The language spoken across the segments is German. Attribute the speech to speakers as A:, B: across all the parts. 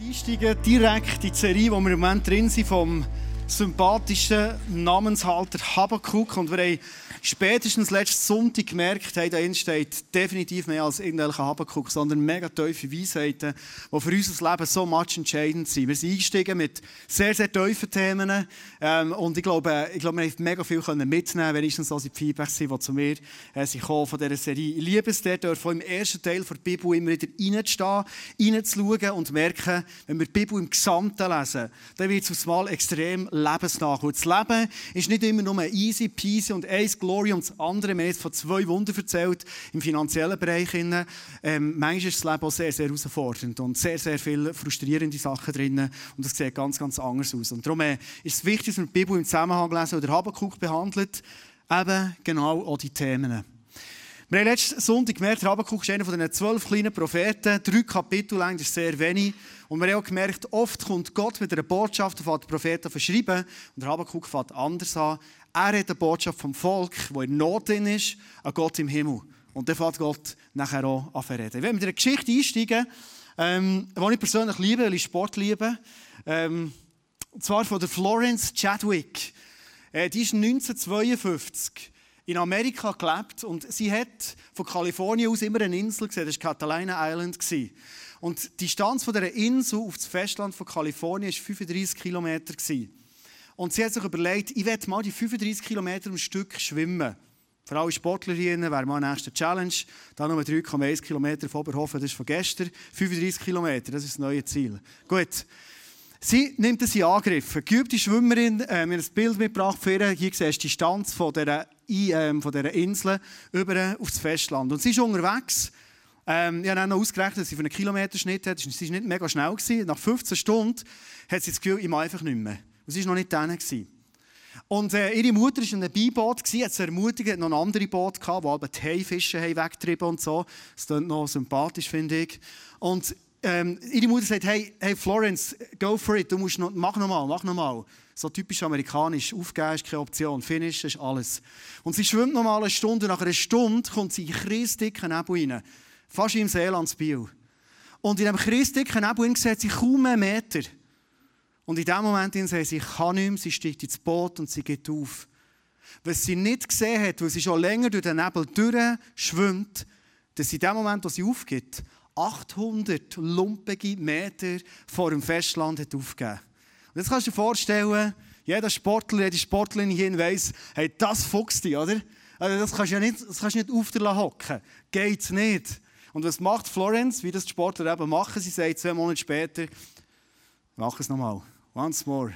A: einsteigen direkt in die Serie, wo wir im Moment drin sind, vom sympathischen Namenshalter Habakuk. Und wir haben spätestens letzten Sonntag gemerkt, hey, da steht definitiv mehr als irgendwelcher Habakuk, sondern mega tiefe Weisheiten, die für unser Leben so much entscheidend sind. Wir sind eingestiegen mit sehr, sehr tiefen Themen. Ähm, und ich glaube, ich glaube, wir haben mega viel können mitnehmen können, wenigstens so die Feedbacks sind, die zu mir äh, sind von dieser Serie. Ich liebe es dort, im ersten Teil der Bibel immer wieder reinzustehen, reinzuschauen und merken, wenn wir die Bibel im Gesamten lesen, dann wird es aufs Mal extrem lebensnah. Das Leben ist nicht immer nur easy peasy und eins Glory und das andere. Wir haben jetzt von zwei Wunder erzählt im finanziellen Bereich. Ähm, manchmal ist das Leben auch sehr, sehr herausfordernd und sehr, sehr viele frustrierende Sachen drin. Und das sieht ganz, ganz anders aus. Und darum äh, ist es wichtig, dass wir die Bibel im Zusammenhang lesen, oder Habakkuk behandelt, eben genau auch die Themen. Wir haben letzten Sonntag gemerkt, Habakkuk ist einer von den zwölf kleinen Propheten. Drei Kapitel lang, das ist sehr wenig. Und wir haben gemerkt, oft kommt Gott mit einer Botschaft, die die Propheten verschreiben. Und Habakkuk fängt anders an. Er hat eine Botschaft vom Volk, wo in Not drin ist, an Gott im Himmel. Und dann fängt Gott nachher auch an reden. Ich will mit einer Geschichte einsteigen, ähm, die ich persönlich liebe, weil Sport liebe. Ähm, und zwar von der Florence Chadwick. Äh, die ist 1952 in Amerika gelebt und sie hat von Kalifornien aus immer eine Insel gesehen, das war Catalina Island. Und die Distanz von dieser Insel auf das Festland von Kalifornien war 35 Kilometer. Und sie hat sich überlegt, ich werde mal die 35 Kilometer am Stück schwimmen. Für alle Sportlerinnen wäre meine nächste Challenge. Da nur 3,1 Kilometer von Oberhofen, das ist von gestern. 35 Kilometer, das ist das neue Ziel. Gut. Sie nimmt es in Angriff. Geübte Schwimmerin, äh, mir ein Bild mitgebracht für ihr. Hier siehst du die Distanz von dieser, äh, von dieser Insel über auf das Festland. Und sie ist unterwegs. Ähm, ich habe noch ausgerechnet, dass sie für einen Kilometerschnitt hat. Sie war nicht mega schnell. Gewesen. Nach 15 Stunden hat sie das Gefühl, ich mache einfach nicht mehr. Und sie war noch nicht da. Und äh, ihre Mutter war in einem Beiboot, hat sie ermutigt, hat noch ein anderes Boot gehabt, wo die Haifische weggetrieben und so. Das klingt noch sympathisch, finde ich. Und ähm, ihre Mutter sagt, hey, hey Florence, go for it, du musst noch, mach nochmal, mach nochmal. So typisch amerikanisch, aufgeben ist keine Option, finish ist alles. Und sie schwimmt nochmal eine Stunde, nach einer Stunde kommt sie in kreisdicken Nebel rein. Fast im Seelandsbiel. Und in diesem kreisdicken Nebel sieht sie kaum einen Meter. Und in dem Moment sagt sie, ich kann nicht mehr, sie steigt ins Boot und sie geht auf. Was sie nicht gesehen hat, weil sie schon länger durch den Nebel durchschwimmt, dass sie in dem Moment, wo sie aufgeht, 800 lumpige Meter vor dem Festland hat aufgegeben. Und jetzt kannst du dir vorstellen, jeder Sportler, jede Sportlerin hier weiss, hey, das fuchst dich, oder? Also das kannst du ja nicht, das kannst du nicht auf der hocken. Geht's nicht. Und was macht Florence, wie das die Sportler eben machen? Sie sagt zwei Monate später, mach es nochmal. Once more.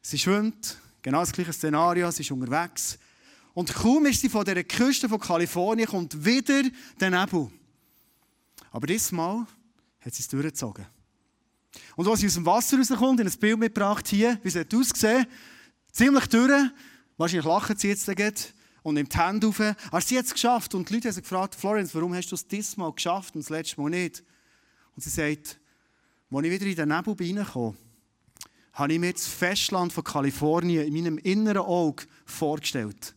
A: Sie schwimmt, genau das gleiche Szenario, sie ist unterwegs. Und kaum ist sie von der Küste von Kalifornien, kommt wieder der Nebel. Aber dieses Mal hat sie es durchgezogen. Und als sie aus dem Wasser rauskommt, in ein Bild mitgebracht hier, wie sie hat ziemlich durch, wahrscheinlich lachen sie jetzt geht und nimmt die Hände auf. Aber sie hat es geschafft. Und die Leute haben sie gefragt, Florence, warum hast du es dieses Mal geschafft und das letzte Mal nicht? Und sie sagt, als ich wieder in den Nebel reinkam, habe ich mir das Festland von Kalifornien in meinem inneren Auge vorgestellt.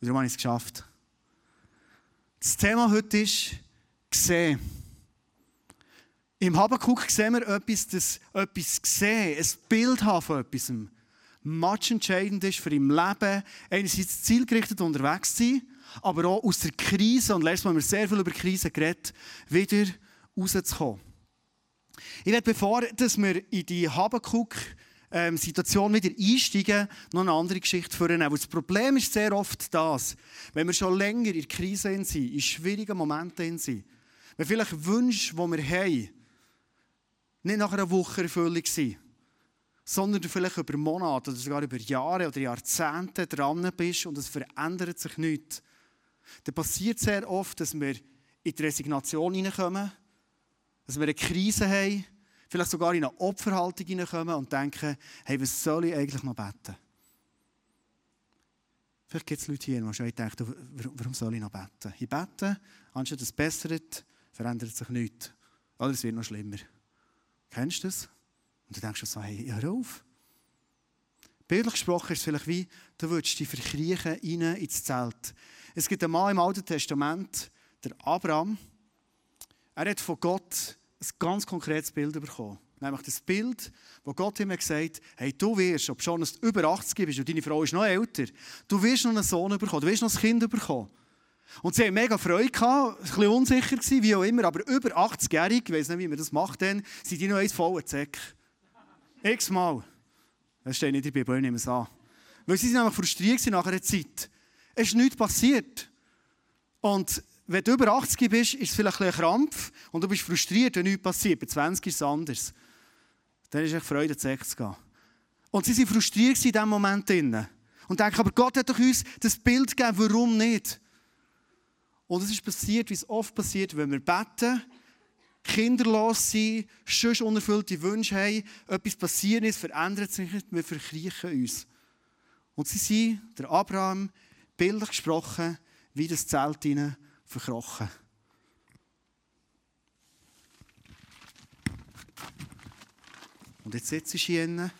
A: Und darum habe ich es geschafft. Das Thema heute ist «Gesehen». Im Habakkuk sehen wir etwas, das etwas sehen, ein Bild haben von etwas. Much entscheidend ist für im Leben, einerseits zielgerichtet unterwegs zu sein, aber auch aus der Krise, und letztes Mal haben wir sehr viel über Krise geredet, wieder rauszukommen. Ich werde, bevor dass wir in die Habakkuk ähm, Situation wieder einsteigen, noch eine andere Geschichte vornehmen. Aber das Problem ist sehr oft das, wenn wir schon länger in Krisen sind, in schwierigen Momenten sind, wenn vielleicht Wünsche, die wir haben, nicht nach einer Woche erfüllt sind, sondern du vielleicht über Monate oder sogar über Jahre oder Jahrzehnte dran bist und es verändert sich nichts, dann passiert sehr oft, dass wir in die Resignation hineinkommen, dass wir eine Krise haben, vielleicht sogar in eine Opferhaltung hineinkommen und denken, hey, was soll ich eigentlich noch beten? Vielleicht gibt es Leute hier, die schon denken, warum soll ich noch beten? Ich bete, anstatt es bessert, verändert sich nichts. Oder es wird noch schlimmer. Kennst du das? Und du denkst so, hey, hör auf. Bildlich gesprochen ist es vielleicht wie, du würdest dich verkriechen rein ins Zelt. Es gibt einen Mann im Alten Testament, der Abraham, Er hat von Gott ein ganz konkretes Bild bekommen. Nämlich das Bild, wo Gott ihm gesagt hat, hey, du wirst, ob schon du über 80 bist und deine Frau ist noch älter, du wirst noch einen Sohn bekommen, du wirst noch ein Kind bekommen. Und sie hatten mega Freude, gehabt, ein bisschen unsicher gewesen, wie auch immer, aber über 80-jährig, ich weiß nicht, wie man das macht, dann sind die noch eins voller Zeck. X-mal. Das steht nicht in der Bibel, ich nehme es an. Weil sie sind nämlich frustriert nach einer Zeit. Es ist nichts passiert. Und wenn du über 80 bist, ist es vielleicht ein Krampf und du bist frustriert, wenn nichts passiert. Bei 20 ist es anders. Dann ist es Freude, zu zu gehen. Und sie waren frustriert in diesem Moment. Und denken, aber Gott hat doch uns das Bild gegeben, warum nicht? Und es ist passiert, wie es oft passiert, wenn wir beten, kinderlos sind, schon unerfüllte Wünsche haben, etwas passiert ist, verändert sich nicht, wir verkriechen uns. Und sie sind, der Abraham, bildlich gesprochen, wie das Zelt hinein verkrochen. Und jetzt sitzt ich hier.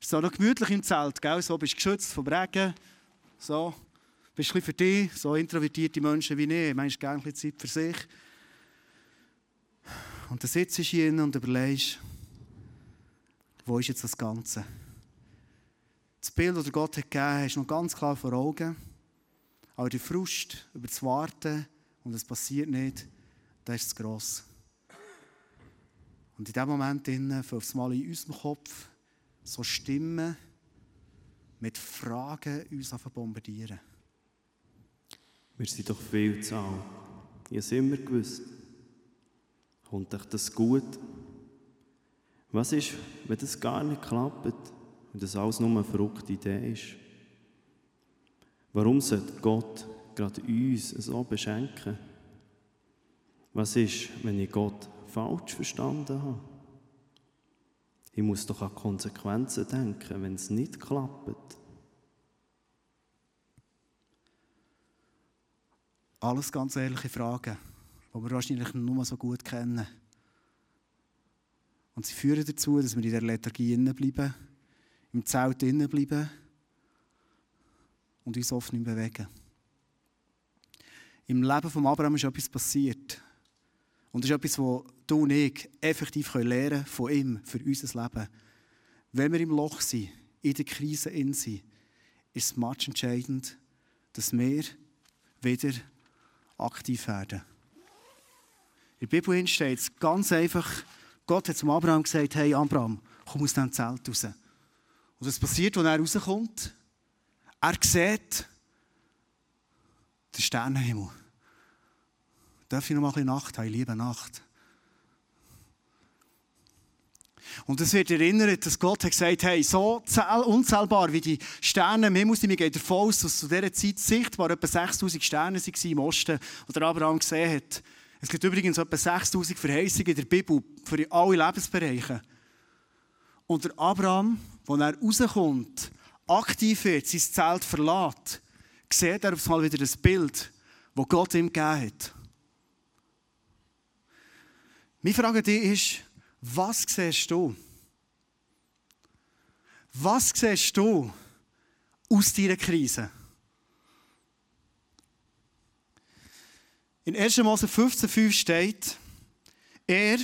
A: Es ist auch noch gemütlich im Zelt, gell? So bist du geschützt vom Regen. So. Bist du ein für dich, so introvertierte Menschen wie ich. Meinst gerne ein Zeit für sich. Und dann sitzt du hier und überlegst, wo ist jetzt das Ganze? Das Bild, das Gott hat gegeben hat, ist noch ganz klar vor Augen. Aber der Frust über das Warten und es passiert nicht, das ist zu gross. Und in dem Moment auf Mal in unserem Kopf so Stimmen mit Fragen uns bombardieren.
B: Wir sind doch viel zu alt. Ich habe es immer gewusst. Kommt euch das gut? Was ist, wenn das gar nicht klappt und das alles nur eine verrückte Idee ist? Warum sollte Gott gerade uns so beschenken? Was ist, wenn ich Gott falsch verstanden habe? Ich muss doch an Konsequenzen denken, wenn es nicht klappt.
A: Alles ganz ehrliche Fragen, die wir wahrscheinlich nur so gut kennen. Und sie führen dazu, dass wir in der Lethargie bleiben, im Zelt bleiben und uns oft nicht bewegen. Im Leben von Abraham ist etwas passiert. Und das ist etwas, was du und ich effektiv lernen können von ihm für unser Leben. Wenn wir im Loch sind, in der Krise in sind, ist es match entscheidend, dass wir wieder aktiv werden. In der Bibel steht es ganz einfach, Gott hat zum Abraham gesagt, hey Abraham, komm aus diesem Zelt raus. Und was passiert, wenn er rauskommt? Er sieht den Sternenhimmel. Darf ich noch mal ein bisschen Nacht haben? Liebe Nacht. Und es wird erinnert, dass Gott hat gesagt hey, so unzählbar wie die Sterne im Himmel sind, mir geht davon aus, dass zu dieser Zeit sichtbar etwa 6000 Sterne waren im Osten, die der Abraham gesehen hat. Es gibt übrigens etwa 6000 Verheißungen in der Bibel für alle Lebensbereiche. Und der Abraham, als er rauskommt, aktiv wird, sein Zelt verlässt, sieht er auf einmal wieder das Bild, das Gott ihm gegeben hat. Meine Frage dir ist, was siehst du? Was siehst du aus dieser Krise? In 1. Mose 15,5 steht, er,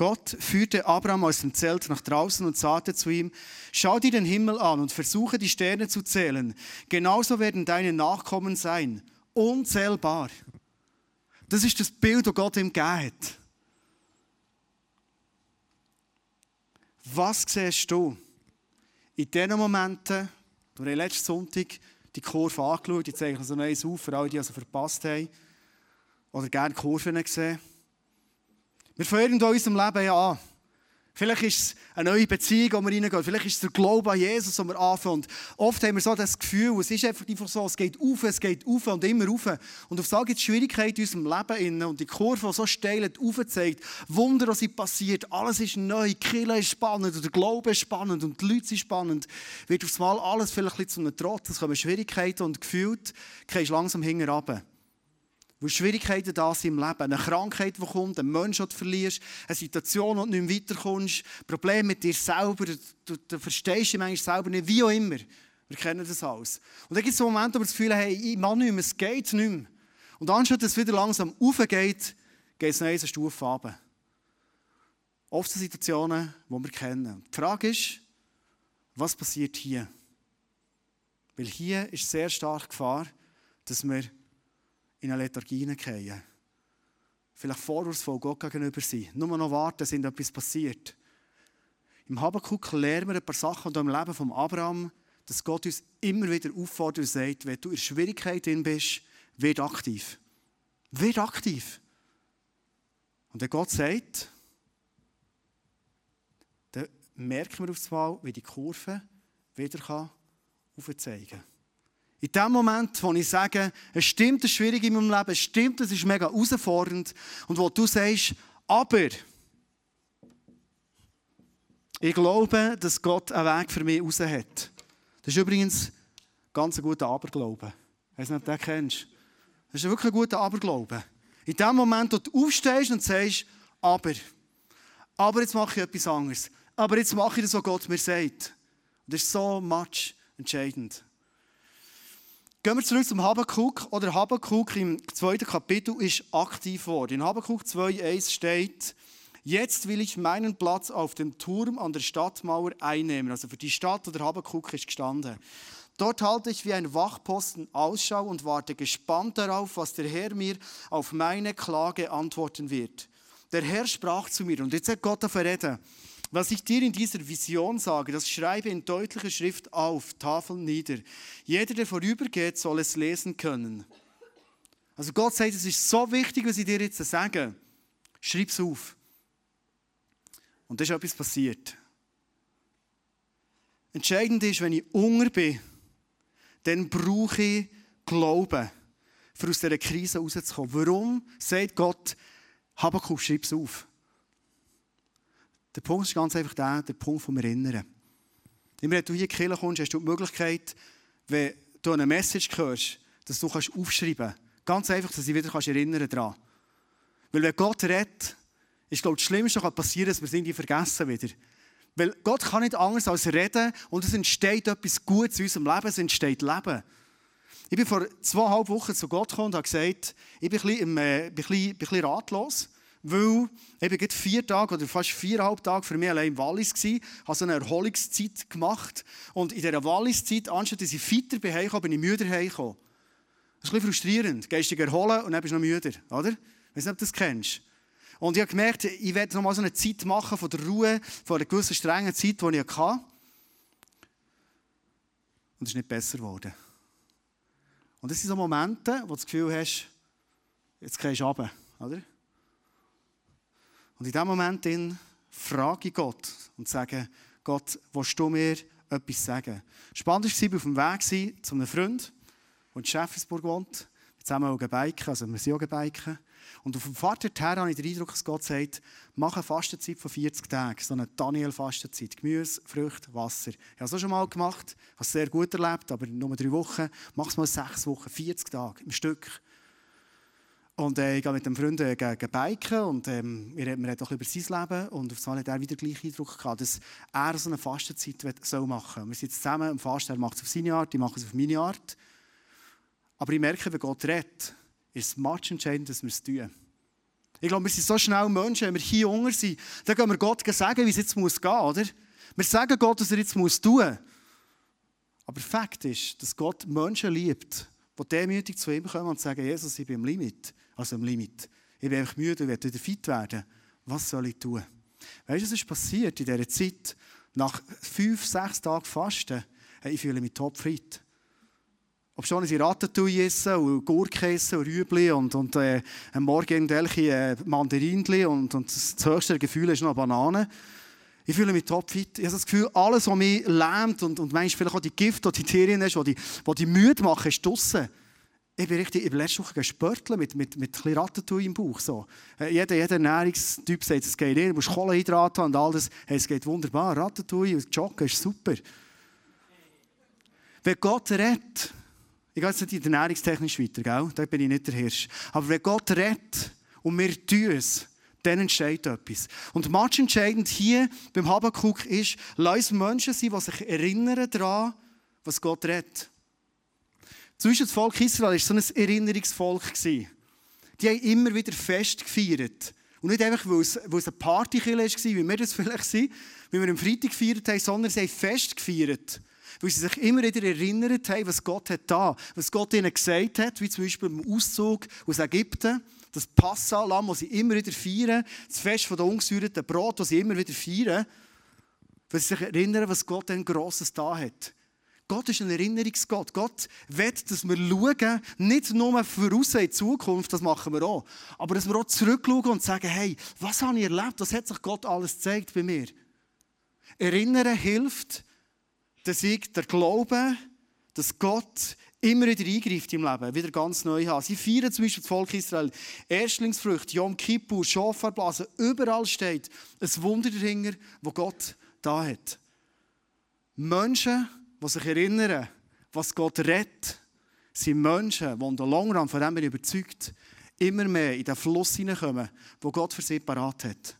A: Gott führte Abraham aus dem Zelt nach draußen und sagte zu ihm, schau dir den Himmel an und versuche die Sterne zu zählen. Genauso werden deine Nachkommen sein. Unzählbar. Das ist das Bild, das Gott ihm gegeben. Was siehst du in diesen Momenten, du hast letzten Sonntag die Kurve angeschaut, ich zeige so eins auf für alle, die also verpasst haben oder gerne Kurven gesehen wir fangen in unserem Leben ja an. Vielleicht ist es eine neue Beziehung, die wir reingehen. Vielleicht ist es der Glaube an Jesus, den wir anfangen. Oft haben wir so das Gefühl, es ist einfach so, es geht auf, es geht auf und immer auf. Und auf so gibt es Schwierigkeiten in unserem Leben. Und die Kurve, die so steil aufzeigt, Wunder, was passiert, alles ist neu, die Kirche ist spannend, und der Glaube ist spannend und die Leute sind spannend, wird aufs Mal alles vielleicht ein bisschen zu einem Trotz. Es kommen Schwierigkeiten und gefühlt gehst langsam hinten runter. Wo Schwierigkeiten da sind im Leben, eine Krankheit, die kommt, ein Mensch, den du verlierst, eine Situation, wo du nicht mehr weiterkommst, Probleme mit dir selber, du, du verstehst dich manchmal selber nicht, wie auch immer. Wir kennen das alles. Und dann gibt es so Momente, wo wir das Gefühl haben, hey, ich kann nicht mehr, es geht nicht mehr. Und anstatt dass es wieder langsam aufgeht, geht es noch eine Stufe runter. Oft sind Situationen, die wir kennen. Die Frage ist, was passiert hier? Weil hier ist sehr stark Gefahr, dass wir in eine Lethargie hineinfallen. Vielleicht vorwurfsvoll Gott gegenüber sind. Nur noch warten, dass etwas passiert. Im Habakkuk lernen wir ein paar Sachen im Leben von Abraham, dass Gott uns immer wieder auffordert und sagt, wenn du in Schwierigkeiten bist, wird aktiv. Wird aktiv. Und wenn Gott sagt, dann merken wir aufs Mal, wie die Kurve wieder aufzeigen kann. In dem Moment, wo ich sage, es stimmt, es ist schwierig in meinem Leben, es stimmt, es ist mega herausfordernd, und wo du sagst, aber ich glaube, dass Gott einen Weg für mich raus hat. Das ist übrigens ganz ein guter Aberglaube. Ich weiß nicht, ob du den kennst. Das ist wirklich ein guter Aberglaube. In dem Moment, wo du aufstehst und sagst, aber, aber jetzt mache ich etwas anderes. Aber jetzt mache ich das, was Gott mir sagt. Und das ist so much entscheidend. Gehen wir zurück zum Habakkuk. Oder Habakkuk im zweiten Kapitel ist aktiv geworden. In Habakkuk 2,1 steht, Jetzt will ich meinen Platz auf dem Turm an der Stadtmauer einnehmen. Also für die Stadt oder Habakkuk ist gestanden. Dort halte ich wie ein Wachposten Ausschau und warte gespannt darauf, was der Herr mir auf meine Klage antworten wird. Der Herr sprach zu mir, und jetzt hat Gott verreden, was ich dir in dieser Vision sage, das schreibe in deutlicher Schrift auf, Tafeln nieder. Jeder, der vorübergeht, soll es lesen können. Also Gott sagt, es ist so wichtig, was ich dir jetzt sage. Schreib es auf. Und da ist etwas passiert. Entscheidend ist, wenn ich Hunger bin, dann brauche ich Glauben, um aus dieser Krise rauszukommen. Warum sagt Gott, Habakkuk, schreib es auf? Der Punkt ist ganz einfach der, der Punkt vom Erinnern. Immer wenn du hier in die Kirche kommst, hast du die Möglichkeit, wenn du eine Message hörst, dass du aufschreiben kannst. Ganz einfach, dass du dich wieder erinnern daran. Weil wenn Gott redet, ist, glaube ich, das Schlimmste, was passieren kann, dass wir es vergessen wieder. Weil Gott kann nicht anders als reden und es entsteht etwas Gutes in unserem Leben, es entsteht Leben. Ich bin vor zweieinhalb Wochen zu Gott gekommen und habe gesagt, ich bin ein bisschen, äh, bin ein bisschen, bin ein bisschen ratlos, weil ich bin vier Tage oder fast viereinhalb Tage für mich allein im Wallis war, habe so eine Erholungszeit gemacht und in dieser Walliszeit, anstatt dass ich fitter bin, bin ich müder heimgekommen. Das ist ein bisschen frustrierend. Gehst dich erholen und dann bist du noch müder, oder? Ich weiß nicht, ob du das kennst. Und ich habe gemerkt, ich werde noch mal so eine Zeit machen von der Ruhe, von einer gewissen strengen Zeit, die ich hatte. Und es ist nicht besser geworden. Und das sind so Momente, wo du das Gefühl hast, jetzt gehst du runter, oder? Und in diesem Moment frage ich Gott und sage, Gott, willst du mir etwas sagen? Spannend war, ich war auf dem Weg zu einem Freund, der in Schäfersburg wohnt. Wir zusammen auch biken, also wir sind auch biken. Und auf dem Fahrt dorthin habe ich den Eindruck, dass Gott sagt, mach eine Fastenzeit von 40 Tagen, so eine Daniel-Fastenzeit. Gemüse, Früchte, Wasser. Ich habe es schon mal gemacht, habe es sehr gut erlebt, aber nur drei Wochen. Mach es mal sechs Wochen, 40 Tage im Stück. Und äh, ich gehe mit dem Freund äh, biken und ähm, wir reden auch über sein Leben. Und auf einmal hat er wieder den gleichen Eindruck gehabt, dass er so eine Fastenzeit soll machen soll. Wir sind zusammen am Fasten, er macht es auf seine Art, ich mache es auf meine Art. Aber ich merke, wenn Gott redet, ist es much entscheidend, dass wir es tun. Ich glaube, wir sind so schnell Menschen, wenn wir hier unten sind, dann gehen wir Gott sagen, wie es jetzt muss gehen, oder? Wir sagen Gott, was er jetzt muss tun muss. Aber Fakt ist, dass Gott Menschen liebt, die demütig zu ihm kommen und sagen, Jesus, ich bin im Limit. Also im Limit. Ich bin einfach müde, ich will wieder fit werden. Was soll ich tun? Weißt du, was ist passiert in dieser Zeit? Nach fünf, sechs Tagen Fasten, ich fühle mich topfit. Ob schon ich Ratatouille essen und Gurke essen und Rüebli und, und äh, am Morgen irgendwelche äh, Mandarinchen und, und das höchste Gefühl ist noch Banane. Ich fühle mich topfit. Ich habe das Gefühl, alles, was mich lähmt und, und manchmal vielleicht auch die Gift, die die Tiere hast, die, die die müde machen, ist draussen. Ich bin richtig, ich bin letzte Woche gespörtelt mit, mit, mit ein Ratatouille im Bauch. So. Äh, jeder, jeder Ernährungstyp sagt, es geht nicht, du musst Kohlenhydrate haben und all das. Hey, es geht wunderbar. Ratatouille und Joggen ist super. Wenn Gott rettet, ich gehe jetzt nicht in der ernährungstechnisch weiter, gell? da bin ich nicht der Hirsch. Aber wenn Gott redet und wir tun es, dann entsteht etwas. Und manch entscheidend hier beim Habakkuk ist, lass Menschen sein, die sich erinnern daran, was Gott redet. Zwischen das Volk Israel war so ein Erinnerungsvolk. Die haben immer wieder Fest gefeiert. Und nicht einfach, weil es, weil es eine Partykille war, wie wir das vielleicht sind, wie wir am Freitag gefeiert haben, sondern sie haben Fest gefeiert. Weil sie sich immer wieder erinnert haben, was Gott hat da, was Gott ihnen gesagt hat, wie zum Beispiel im Auszug aus Ägypten, das Passalam, das sie immer wieder feiern, das Fest der ungesäuerten Brot, das sie immer wieder feiern, weil sie sich erinnern, was Gott denn Grosses da hat. Gott ist ein Erinnerungsgott. Gott will, dass wir schauen, nicht nur voraus in die Zukunft, das machen wir auch, aber dass wir auch zurückschauen und sagen, hey, was habe ich erlebt? Was hat sich Gott alles gezeigt bei mir? Erinnern hilft, dass ich der Glaube, dass Gott immer wieder eingreift im Leben, wieder ganz neu haben. Sie feiern zum Beispiel das Volk Israel. Erstlingsfrüchte, Yom Kippur, Schofarblasen, überall steht ein Wunder dahinter, wo Gott da hat. Menschen, die sich erinnern, was Gott rettet, sind Menschen, die in der Long Run, von dem bin ich überzeugt, immer mehr in den Fluss hineinkommen, wo Gott für sie parat hat.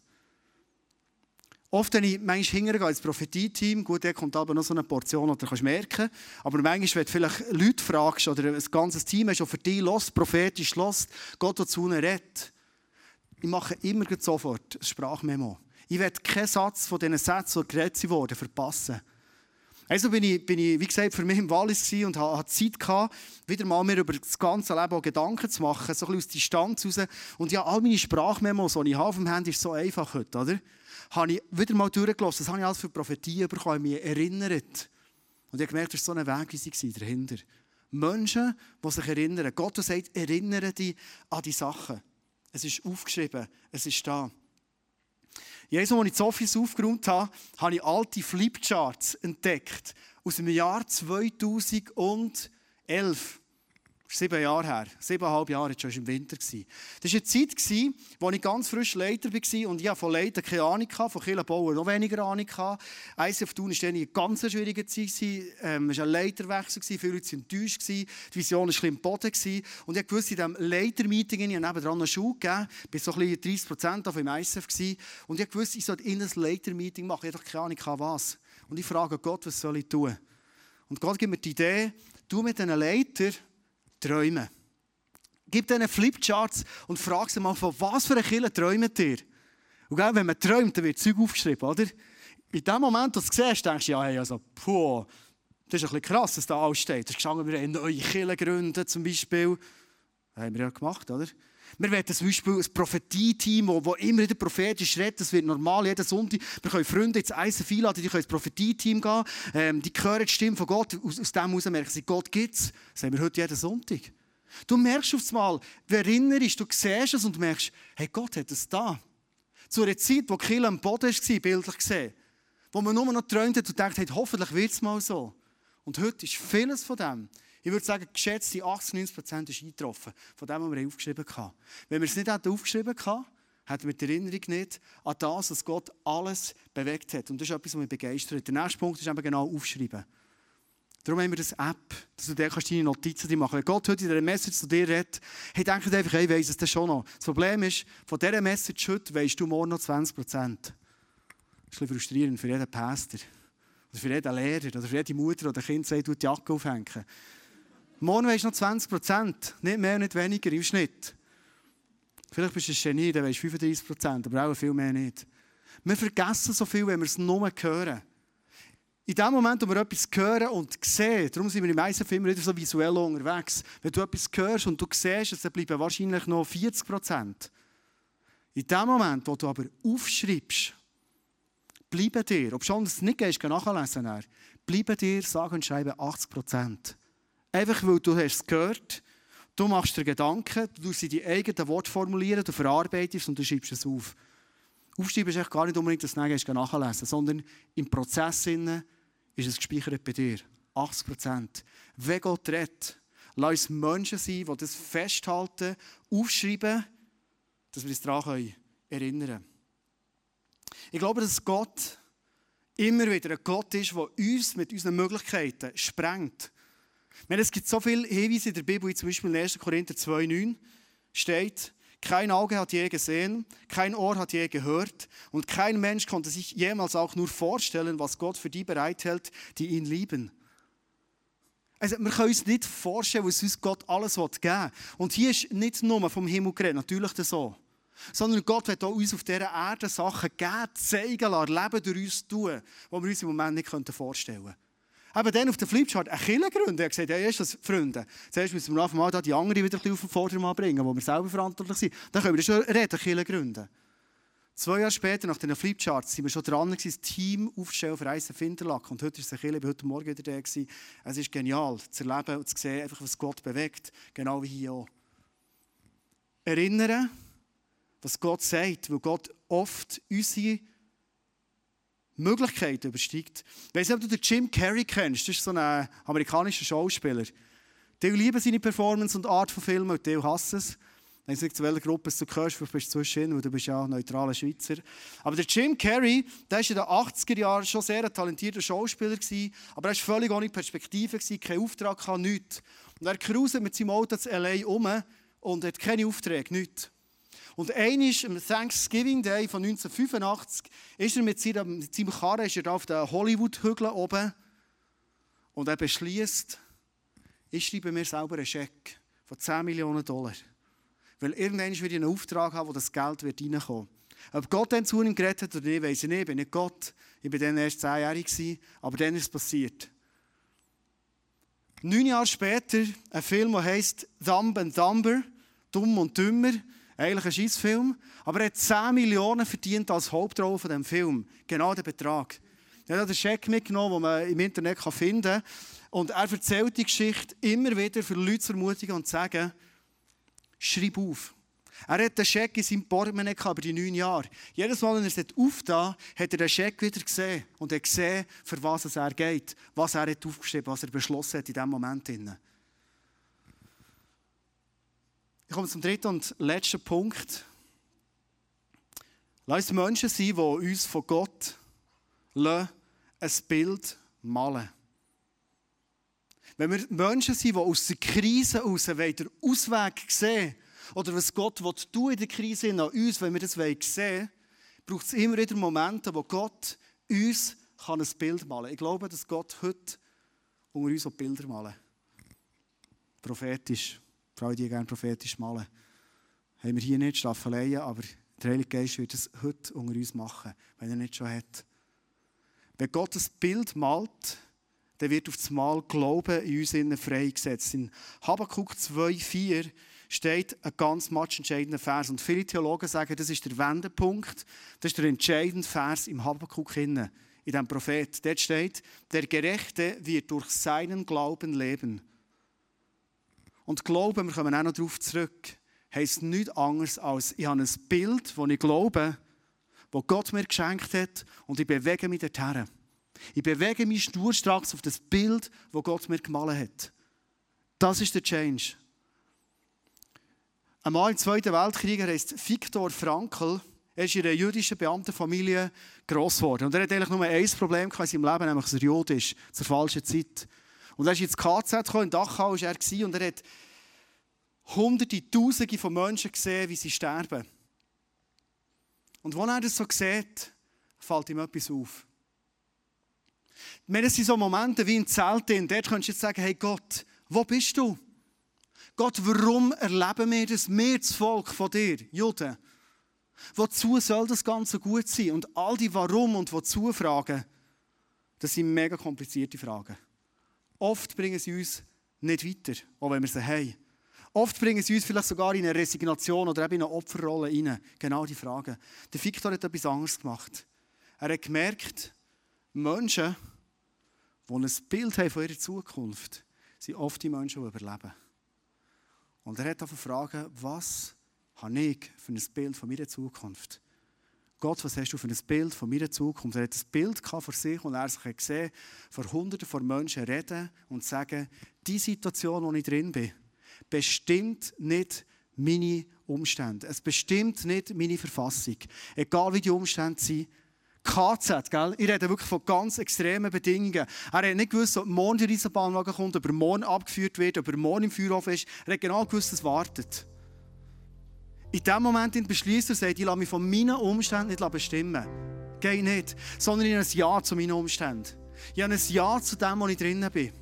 A: Oft, wenn ich manchmal hingehe ins Prophetie-Team, gut, da kommt aber noch so eine Portion, oder kannst merken, aber manchmal, wenn du vielleicht Leute fragst oder ein ganzes Team hast, das für dich los, prophetisch los, Gott dazu redet, ich mache immer sofort ein Sprachmemo. Ich werde keinen Satz von diesen Sätzen, die geredet wurden, verpassen. Also bin ich, bin ich, wie gesagt, für mich im Wallis und hatte Zeit gehabt, wieder mal mir über das ganze Leben auch Gedanken zu machen, so ein bisschen aus Distanz raus. Und ja, all meine Sprachmemos, die ich habe auf dem Handy, ist so einfach heute, oder? Habe ich wieder mal durchgelassen, das habe ich alles für Prophetien bekommen, mich erinnert. Und ich habe gemerkt, das war so eine Wegweisung dahinter. Menschen, die sich erinnern. Gott sagt, erinnere dich an die Sachen. Es ist aufgeschrieben, es ist da. Jedes Mal, als ich das Office aufgeräumt habe, habe ich alte Flipcharts entdeckt. Aus dem Jahr 2011 sieben Jahre her, siebeneinhalb Jahre, schon im Winter. Das war eine Zeit, in der ich ganz frisch Leiter war und ich hatte von Leiter keine Ahnung, von Kirchenbauern noch weniger Ahnung. ICF Thun war eine ganz schwierige Zeit. Ähm, es war ein Leiterwechsel, viele Leute waren enttäuscht, die Vision war ein bisschen im Boden. Und ich wusste, in diesem Leitermeeting, ich habe nebenan eine Schule gegeben, ich war so ein bisschen 30 Prozent auf im ICF. Und ich wusste, ich sollte in ein Leitermeeting machen, ich hatte keine Ahnung, was. Und ich frage Gott, was soll ich tun? Und Gott gibt mir die Idee, du mit diesen Leitern, träumen. Gib diesen Flipcharts und frag sie mal, von was für eine Kille träumt ihr? Und wenn man träumt, dann wird Zeug aufgeschrieben, oder? In dem Moment, wo du es siehst, denkst du, ja, hey, also, puh, das ist ein bisschen krass, dass da alles steht. Da ist gestanden, wir haben neue Kirchen gründen, zum Beispiel. Das haben wir ja gemacht, oder? Wir werden zum Beispiel ein Prophetie-Team, das immer wieder prophetisch redet. Das wird normal jeden Sonntag. Wir können Freunde ins ICF einladen, die können ins Prophetie-Team gehen. Ähm, die hören die Stimme von Gott. Aus, aus dem heraus merken sie, Gott gibt es. Das haben wir heute jeden Sonntag. Du merkst auf einmal, du erinnerst, du siehst es und merkst, hey, Gott hat es da. Zu einer Zeit, wo Kiel am Boden war, bildlich gesehen. Wo man nur noch träumt und denkt, hey, hoffentlich wird es mal so. Und heute ist vieles von dem ich würde sagen, geschätzte 80, 90 Prozent ist eingetroffen, von dem, was wir aufgeschrieben haben. Wenn wir es nicht aufgeschrieben hätten, hätten wir die Erinnerung nicht an das, was Gott alles bewegt hat. Und das ist etwas, was mich begeistert. Der nächste Punkt ist eben genau aufschreiben. Darum haben wir das App, dass du dir deine Notizen machen Wenn Gott heute in dieser Message zu dir redet, hey, denke einfach, hey, weiss es das schon noch. Das Problem ist, von dieser Message heute weisst du morgen noch 20 Prozent. Das ist ein frustrierend für jeden Pastor. Oder für jeden Lehrer. Oder für jede Mutter, die das Kind sagt, du die Jacke aufhängen. Morgen weisst du noch 20 Prozent. Nicht mehr, nicht weniger im Schnitt. Vielleicht bist du ein Genie, dann weisst du 35 Prozent, aber auch viel mehr nicht. Wir vergessen so viel, wenn wir es nur hören. In dem Moment, wo wir etwas hören und sehen, darum sind wir im meisten Film wieder so visuell unterwegs. Wenn du etwas hörst und du siehst es, dann bleiben wahrscheinlich noch 40 Prozent. In dem Moment, wo du aber aufschreibst, bleiben dir, ob schon das nicht gehst, nachlesen, bleiben dir, sagen und schreiben 80 Prozent. Einfach weil du hast es gehört, du machst dir Gedanken, du sie die eigenen Worte formulieren, du verarbeitest und du schreibst es auf. Aufschreiben ist echt gar nicht unbedingt das Nächste nachlesen, sondern im Prozess ist es gespeichert bei dir. 80 Prozent. Wenn Gott redet, lass uns Menschen sein, die das festhalten, aufschreiben, dass wir uns daran erinnern können. Ich glaube, dass Gott immer wieder ein Gott ist, der uns mit unseren Möglichkeiten sprengt. Meine, es gibt so viele Hinweise in der Bibel, wie zum Beispiel in 1. Korinther 2,9 steht, kein Auge hat je gesehen, kein Ohr hat je gehört und kein Mensch konnte sich jemals auch nur vorstellen, was Gott für die bereithält, die ihn lieben. Also, wir können uns nicht vorstellen, was uns Gott alles geben will. Und hier ist nicht nur vom Himmel geredet, natürlich so. Sondern Gott wird auch uns auf dieser Erde Sachen geben, zeigen lassen, Leben durch uns tun, die wir uns im Moment nicht vorstellen können. Eben dann auf der Flipchart eine Kille gründen. Er hat gesagt, ja, das, Freunde, zuerst müssen wir mal die anderen wieder auf den Vordermann bringen, wo wir selber verantwortlich sind. Dann können wir schon reden, Kille gründen. Zwei Jahre später, nach den Flipcharts, sind wir schon dran, das Team aufzustellen für Eisen Finderlack. Und heute ist es ein heute Morgen wieder da. Es ist genial, zu erleben und zu sehen, einfach, was Gott bewegt. Genau wie hier auch. Erinnern, was Gott sagt, weil Gott oft unsere Möglichkeiten übersteigt. Ich weiß nicht, ob du den Jim Carrey kennst. Das ist so ein amerikanischer Schauspieler. Die lieben seine Performance und Art von Filmen und die hassen es. Ich weiß nicht, zu welcher Gruppe du gehörst, vielleicht bist du zwischen, weil du bist ja neutraler Schweizer. Aber der Jim Carrey, der war in den 80er Jahren schon sehr ein talentierter Schauspieler, gewesen, aber er war völlig ohne Perspektive, gewesen, keinen Auftrag, nichts. Und er cruiset mit seinem Auto zu L.A. um und hat keine Aufträge, nichts. Und einmal am Thanksgiving Day von 1985 ist er mit seinem, Karren ist er auf den Hollywood-Hügel oben und er beschließt, ich schreibe mir selber einen Scheck von 10 Millionen Dollar. Weil irgendwann wird ich einen Auftrag haben, wo das Geld wird reinkommen wird. Ob Gott dann zu ihm geredet hat oder nicht, weiß ich nicht. Ich bin nicht Gott. Ich war dann erst zehnjährig, aber dann ist es passiert. Neun Jahre später ein Film, der heißt Dumb and Dumber, Dumm und Dümmer. Eigentlich ein Scheißfilm. Aber er hat 10 Millionen verdient als Hauptrolle von diesem Film. Genau den Betrag. Er hat einen Scheck mitgenommen, den man im Internet finden kann. Und er erzählt die Geschichte immer wieder für Leute zu ermutigen und zu sagen, schreib auf. Er hat den Scheck in seinem Portemonnaie über die neun Jahre. Jedes Mal, wenn er es aufgetan hat er den Scheck wieder gesehen und hat gesehen, für was es er geht, was er hat aufgeschrieben was er beschlossen hat in diesem Moment. Ich komme zum dritten und letzten Punkt. Lass uns Menschen sein, die uns von Gott ein Bild malen Wenn wir Menschen sind, die aus der Krise heraus den Ausweg sehen oder was Gott will in der Krise an uns, wenn wir das sehen wollen, braucht es immer wieder Momente, wo Gott uns kann ein Bild malen kann. Ich glaube, dass Gott heute unter uns auch Bilder malen Prophetisch. Frauen, die gerne prophetisch malen. Haben wir hier nicht Staffeleien, aber der Heilige Geist wird es heute unter uns machen, wenn er nicht schon hat. Wenn Gott ein Bild malt, dann wird auf das Mal Glauben in uns innen freigesetzt. In Habakkuk 2,4 steht ein ganz entscheidender Vers. Und viele Theologen sagen, das ist der Wendepunkt, das ist der entscheidende Vers im Habakkuk in diesem Prophet. Dort steht, der Gerechte wird durch seinen Glauben leben. Und Glauben, wir kommen auch noch darauf zurück, heisst nichts anderes als, ich habe ein Bild, das ich glaube, das Gott mir geschenkt hat und ich bewege mich dorthin. Ich bewege mich sturstracks auf das Bild, das Gott mir gemalt hat. Das ist der Change. Ein Mann im Zweiten Weltkrieg heißt Viktor Frankl. Er ist in einer jüdischen Beamtenfamilie gross geworden. Und er hat eigentlich nur ein Problem in seinem Leben, nämlich dass er Jod ist, zur falschen Zeit. Und er ist ins KZ gekommen, in Dachau war er, und er hat hunderte, tausende von Menschen gesehen, wie sie sterben. Und wenn er das so sieht, fällt ihm etwas auf. Es sind so Momente wie im Zelt, in dort könntest du jetzt sagen, hey Gott, wo bist du? Gott, warum erleben wir das, wir das Volk von dir, Juden? Wozu soll das Ganze gut sein? Und all die Warum und Wozu Fragen, das sind mega komplizierte Fragen. Oft bringen sie uns nicht weiter, auch wenn wir sie haben. Oft bringen sie uns vielleicht sogar in eine Resignation oder eben in eine Opferrolle rein. Genau die Fragen. Der Victor hat etwas anderes gemacht. Er hat gemerkt, Menschen, die ein Bild haben von ihrer Zukunft, sind oft die Menschen, die überleben. Und er hat einfach fragen, was habe ich für ein Bild von meiner Zukunft? Gott, was hast du für ein Bild von meiner Zukunft? Er hat ein Bild vor sich und er hat sich gesehen, vor Hunderten von Menschen reden und sagen, die Situation, in der ich drin bin, bestimmt nicht meine Umstände. Es bestimmt nicht meine Verfassung. Egal wie die Umstände sind, KZ, gell? Ich rede wirklich von ganz extremen Bedingungen. Er hat nicht gewusst, ob morgen der Riesenbahnwagen kommt, ob er morgen abgeführt wird, ob er morgen im Feuerhof ist. Er hat genau gewusst, was wartet. In dem Moment beschließt er, sagt, ich lasse mich von meinen Umständen nicht bestimmen. Geht nicht. Sondern habe ein Ja zu meinen Umständen. Ich habe ein Ja zu dem, wo ich drinnen bin.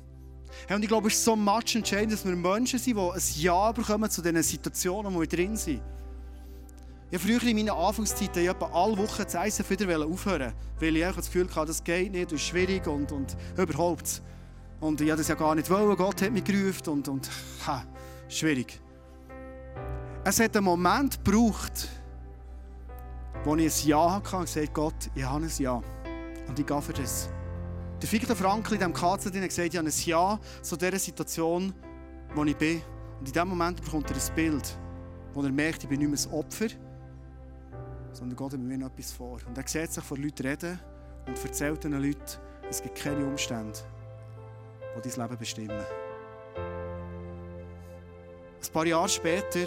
A: Hey, und ich glaube, es ist so much entscheidend, dass wir Menschen sind, die ein Ja bekommen zu diesen Situationen, wo wir drin sind. Ich habe früher in meinen Anfangszeiten etwa alle Wochen das Eisen wieder aufhören weil ich das Gefühl hatte, das geht nicht, das ist schwierig und, und überhaupt. Und ich wollte das ja gar nicht wollen, Gott hat mich gerufen und, und ha, schwierig. Es hat einen Moment gebraucht, wo ich ein Ja hatte und gesagt Gott, ich habe ein Ja. Und ich gehe für das. Der Victor Frankl in diesem KZ hat gesagt, ich habe ein Ja zu dieser Situation, wo ich bin. Und in diesem Moment bekommt er ein Bild, wo er merkt, ich bin nicht mehr das Opfer, sondern Gott hat mir noch etwas vor. Und er sieht sich vor Leuten reden und erzählt den Leuten, es gibt keine Umstände, die dein Leben bestimmen. Ein paar Jahre später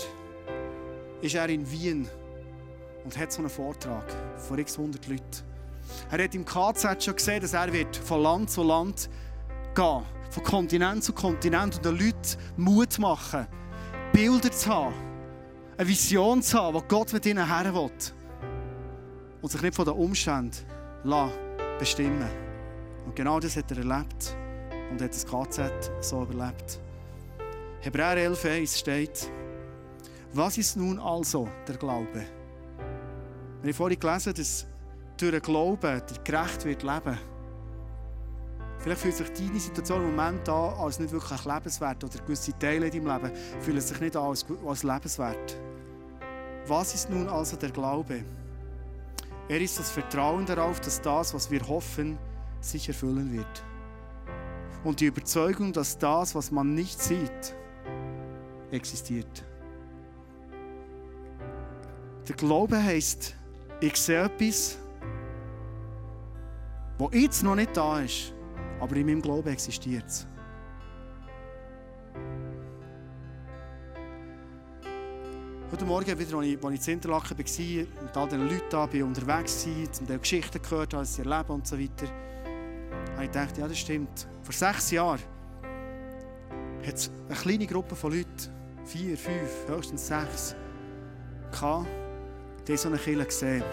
A: ist er in Wien und hat so einen Vortrag vor x 100 Leuten. Er hat im KZ schon gesehen, dass er wird von Land zu Land gehen von Kontinent zu Kontinent und den Leuten Mut machen, Bilder zu haben, eine Vision zu haben, die Gott mit ihnen her will und sich nicht von den Umständen bestimmen Und genau das hat er erlebt und hat das KZ so überlebt. Hebräer 11,1 steht, was ist nun also der Glaube? Wir haben vorhin gelesen, dass durch den Glauben der gerecht wird leben. Vielleicht fühlt sich deine Situation im Moment an als nicht wirklich lebenswert oder gewisse Teile in deinem Leben fühlen sich nicht an als, als lebenswert. Was ist nun also der Glaube? Er ist das Vertrauen darauf, dass das, was wir hoffen, sich erfüllen wird. Und die Überzeugung, dass das, was man nicht sieht, existiert. Der Glaube heißt, ich sehe etwas, wo jetzt noch nicht da ist, aber in meinem Glauben existiert es. Heute Morgen, wieder, als ich, in Interlaken war, mit all diesen Leuten da, unterwegs war, zum Teil Geschichten gehört habe, sie erleben und so weiter, habe ich gedacht, ja, das stimmt. Vor sechs Jahren hat es eine kleine Gruppe von Leuten, vier, fünf, höchstens sechs, gehabt, die so eine Kirche gesehen.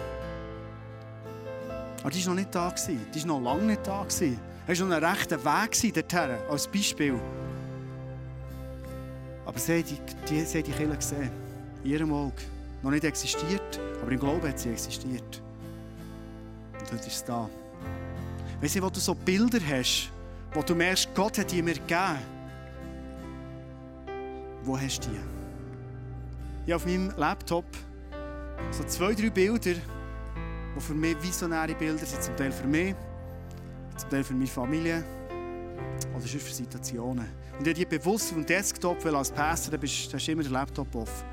A: Aber die war noch nicht da. Die war noch lange nicht da. Es war noch ein rechter Weg dorthin, als Beispiel. Aber sie haben die, die, sie haben die Kirche gesehen. In ihrem Auge. Noch nicht existiert, aber im Glauben hat sie existiert. Und heute ist es da. Weißt du, wo du so Bilder hast, wo du merkst, Gott hat die mir gegeben. Wo hast du die? Ich habe auf meinem Laptop so zwei, drei Bilder, die für mich visionäre Bilder sind. Zum Teil für mich, zum Teil für meine Familie oder für Situationen. Und ich die bewusst auf dem Desktop, weil als Pastor da hast du immer den Laptop offen.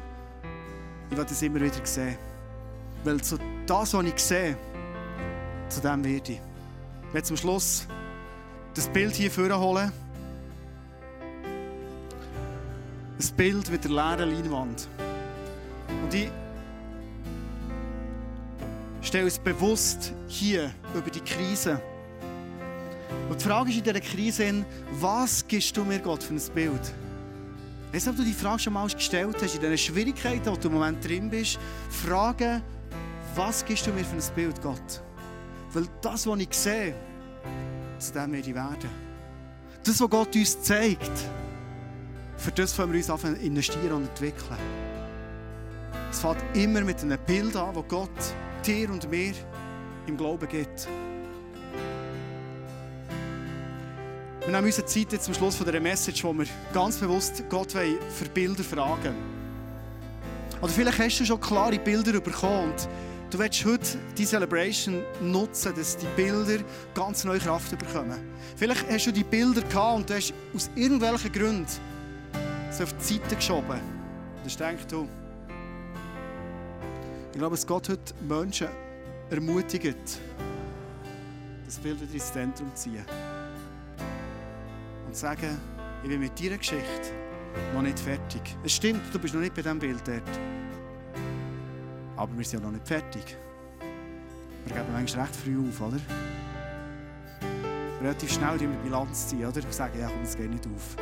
A: Ich will das immer wieder sehen. Weil zu das, was ich sehe, zu dem werde ich. Ich werde zum Schluss das Bild hier vorholen. Ein Bild mit der leeren Leinwand. Und ich stelle uns bewusst hier über die Krise. Und die Frage ist in dieser Krise, was gibst du mir Gott für ein Bild? Weißt du, ob du die Frage schon mal gestellt hast, in diesen Schwierigkeiten, wo du im Moment drin bist, fragen, was gibst du mir für ein Bild, Gott? Weil das, was ich sehe, zu dem werde ich werden. Das, was Gott uns zeigt, für das wollen wir uns investieren und entwickeln. Es fängt immer mit einem Bild an, das Gott dir und mir im Glauben gibt. Wir nehmen unsere Zeit jetzt zum Schluss von dieser Message, wo wir ganz bewusst Gott für Bilder fragen Oder vielleicht hast du schon klare Bilder bekommen und du willst heute die Celebration nutzen, dass die Bilder ganz neue Kraft bekommen. Vielleicht hast du die Bilder gehabt und du hast aus irgendwelchen Gründen sie auf die Seite geschoben. Und denkst du, ich glaube, dass Gott heute Menschen ermutigt, das Bild wieder ins Zentrum zu ziehen. Und zu sagen, ich bin mit deiner Geschichte noch nicht fertig. Es stimmt, du bist noch nicht bei diesem Bild dort. Aber wir sind ja noch nicht fertig. Wir geben manchmal recht früh auf, oder? Relativ schnell die Bilanz ziehen, oder? Und sagen, ja komm, das geht nicht auf.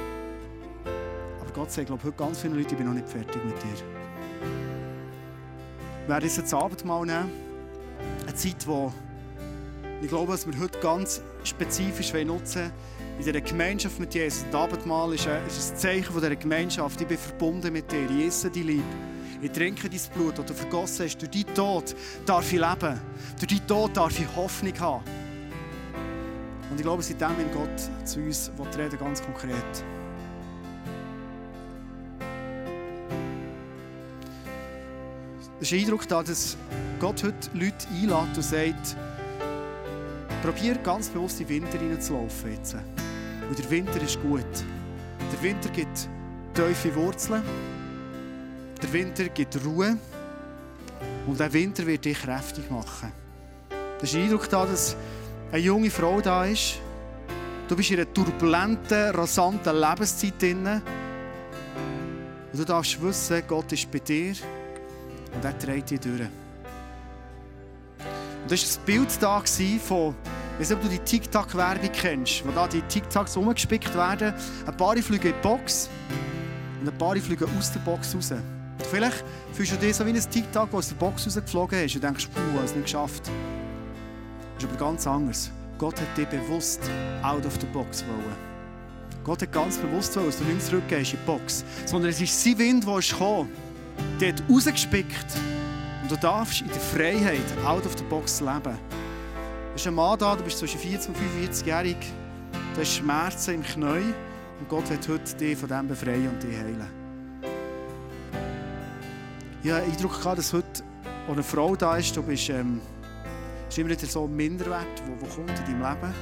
A: Aber Gott sagt, glaube ich, heute ganz viele Leute, ich bin noch nicht fertig mit dir. Wir werden jetzt das Abendmahl nehmen. Eine Zeit, wo Ich glaube, was wir heute ganz spezifisch nutzen wollen, in dieser Gemeinschaft mit Jesus. Das Abendmahl ist ein, Zeichen dieser Gemeinschaft. Ich bin verbunden mit dir. Ich esse die Liebe. Ich trinke dein Blut, das du vergossen hast. Durch deinen Tod darf ich leben. Durch deinen Tod darf ich Hoffnung haben. Und ich glaube, seitdem in Gott zu uns reden, ganz konkret. Ist Eindruck da, dass Gott heute Leute einlädt und sagt, probier ganz bewusst in den Winter hineinzulaufen jetzt. Und der Winter ist gut. Der Winter gibt tiefe Wurzeln. Der Winter gibt Ruhe. Und der Winter wird dich kräftig machen. Das ist der Eindruck da, dass eine junge Frau da ist. Du bist in einer turbulenten, rasanten Lebenszeit drin. Und du darfst wissen, Gott ist bei dir und er trägt dich durch. Und das war ein Bild da von, ich ob du die TikTok-Werbung kennst, wo da die TikToks umgespickt werden. Ein paar fliegen in die Box und ein paar fliegen aus der Box raus. Und vielleicht fühlst du dich so wie ein TikTok, das aus der Box rausgeflogen ist und denkst, puh, ich habe es nicht geschafft. Das ist aber ganz anders. Gott hat dich bewusst out of the box wollen. Gott hat ganz bewusst wollen, dass du nicht zurückgehst in die Box, sondern es ist sein Wind, der ist gekommen. Der hat rausgespickt. Und du darfst in der Freiheit, out of the box leben. Du bist ein Mann da, du bist zwischen 40 und 45-jährig, du hast Schmerzen im Knie und Gott wird heute dich von dem befreien und dich heilen. Ich habe den Eindruck, dass heute wo eine Frau da ist, du bist, ähm, ist immer wieder so ein Minderwert, der kommt in deinem Leben.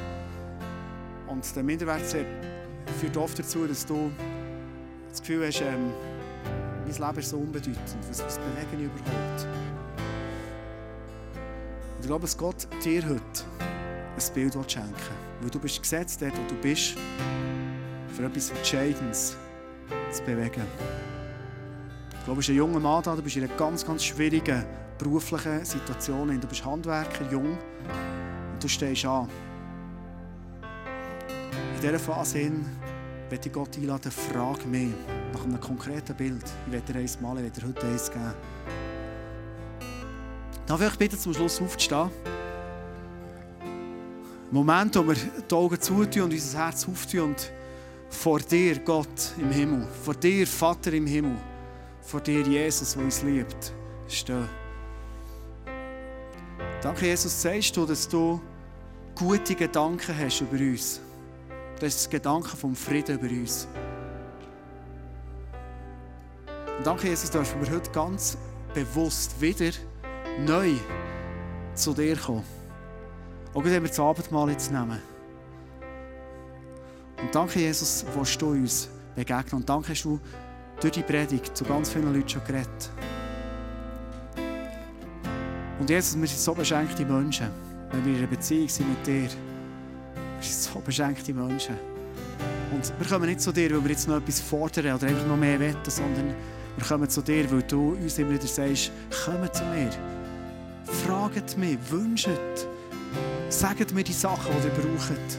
A: Und der Minderwert führt oft dazu, dass du das Gefühl hast, ähm, mein Leben ist so unbedeutend. Was, was bewege ich überhaupt? Und ich glaube, dass Gott dir heute ein Bild schenken will. Weil du bist gesetzt dort, wo du bist, für etwas Entscheidendes zu bewegen. Ich glaube, du bist ein junger Mann da, du bist in einer ganz, ganz schwierigen beruflichen Situation. Du bist Handwerker, jung und du stehst an. In dieser Phase hin möchte ich Gott einladen, frag mich nach einem konkreten Bild. Ich werde dir eins malen, ich werde dir heute eins geben. Darf ich euch bitten, zum Schluss aufzustehen? Moment, wo wir die Augen zutun und unser Herz auftun und vor dir, Gott im Himmel, vor dir, Vater im Himmel, vor dir, Jesus, der uns liebt, stehen. Danke, Jesus, sagst du, dass du gute Gedanken hast über uns. Das ist das Gedanke vom Frieden über uns. Und danke, Jesus, dürfen wir heute ganz bewusst wieder neu zu dir kommen. Auch wenn wir das Abendmahl jetzt nehmen. Und danke, Jesus, wo du uns begegnen. Und danke, hast du durch die Predigt zu ganz vielen Leuten schon geredet. Und Jesus, wir sind so beschenkte Menschen, wenn wir in einer Beziehung sind mit dir. So beschenkte Menschen. Und wir kommen nicht zu dir, weil wir jetzt noch etwas fordern oder einfach noch mehr wetten, sondern wir kommen zu dir, weil du uns immer wieder sagst, kommt zu mir. Fragt mich, wünscht. Sagt mir die Sachen, die ihr braucht.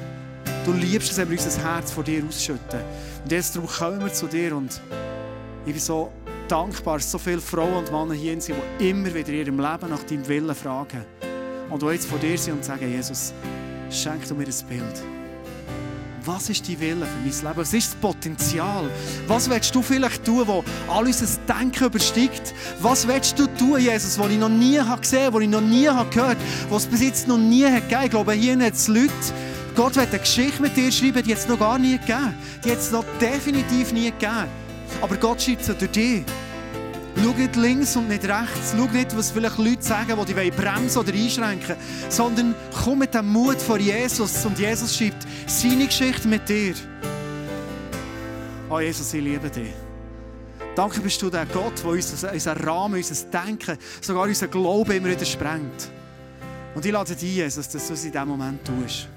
A: Du liebst es, wenn wir unser Herz vor dir ausschütten. Und jetzt darum kommen wir zu dir und ich bin so dankbar, dass so viele Frauen und Männer hier sind, die immer wieder in ihrem Leben nach deinem Willen fragen. Und die jetzt vor dir sind und sagen, Jesus, schenk du mir ein Bild. Was ist dein Wille für mein Leben? Was ist das Potenzial? Was willst du vielleicht tun, wo all unser Denken übersteigt? Was willst du tun, Jesus, was ich noch nie gesehen habe, was ich noch nie gehört habe, was es bis jetzt noch nie hat gegeben? Ich glaube, hier hat es Leute, Gott wird eine Geschichte mit dir schreiben, die es noch gar nie gegeben. Die hat es noch definitiv nie gegeben. Aber Gott schreibt sie durch dich. Schau nicht links und nicht rechts. Schau nicht, was vielleicht Leute sagen, die dich bremsen oder einschränken sondern komm mit dem Mut vor Jesus. Und Jesus schreibt seine Geschichte mit dir. Oh Jesus, ich liebe dich. Danke bist du der Gott, der uns unseren Rahmen, unser Denken, sogar unseren Glauben immer wieder sprengt. Und ich lade dich Jesus, dass du es in diesem Moment tust.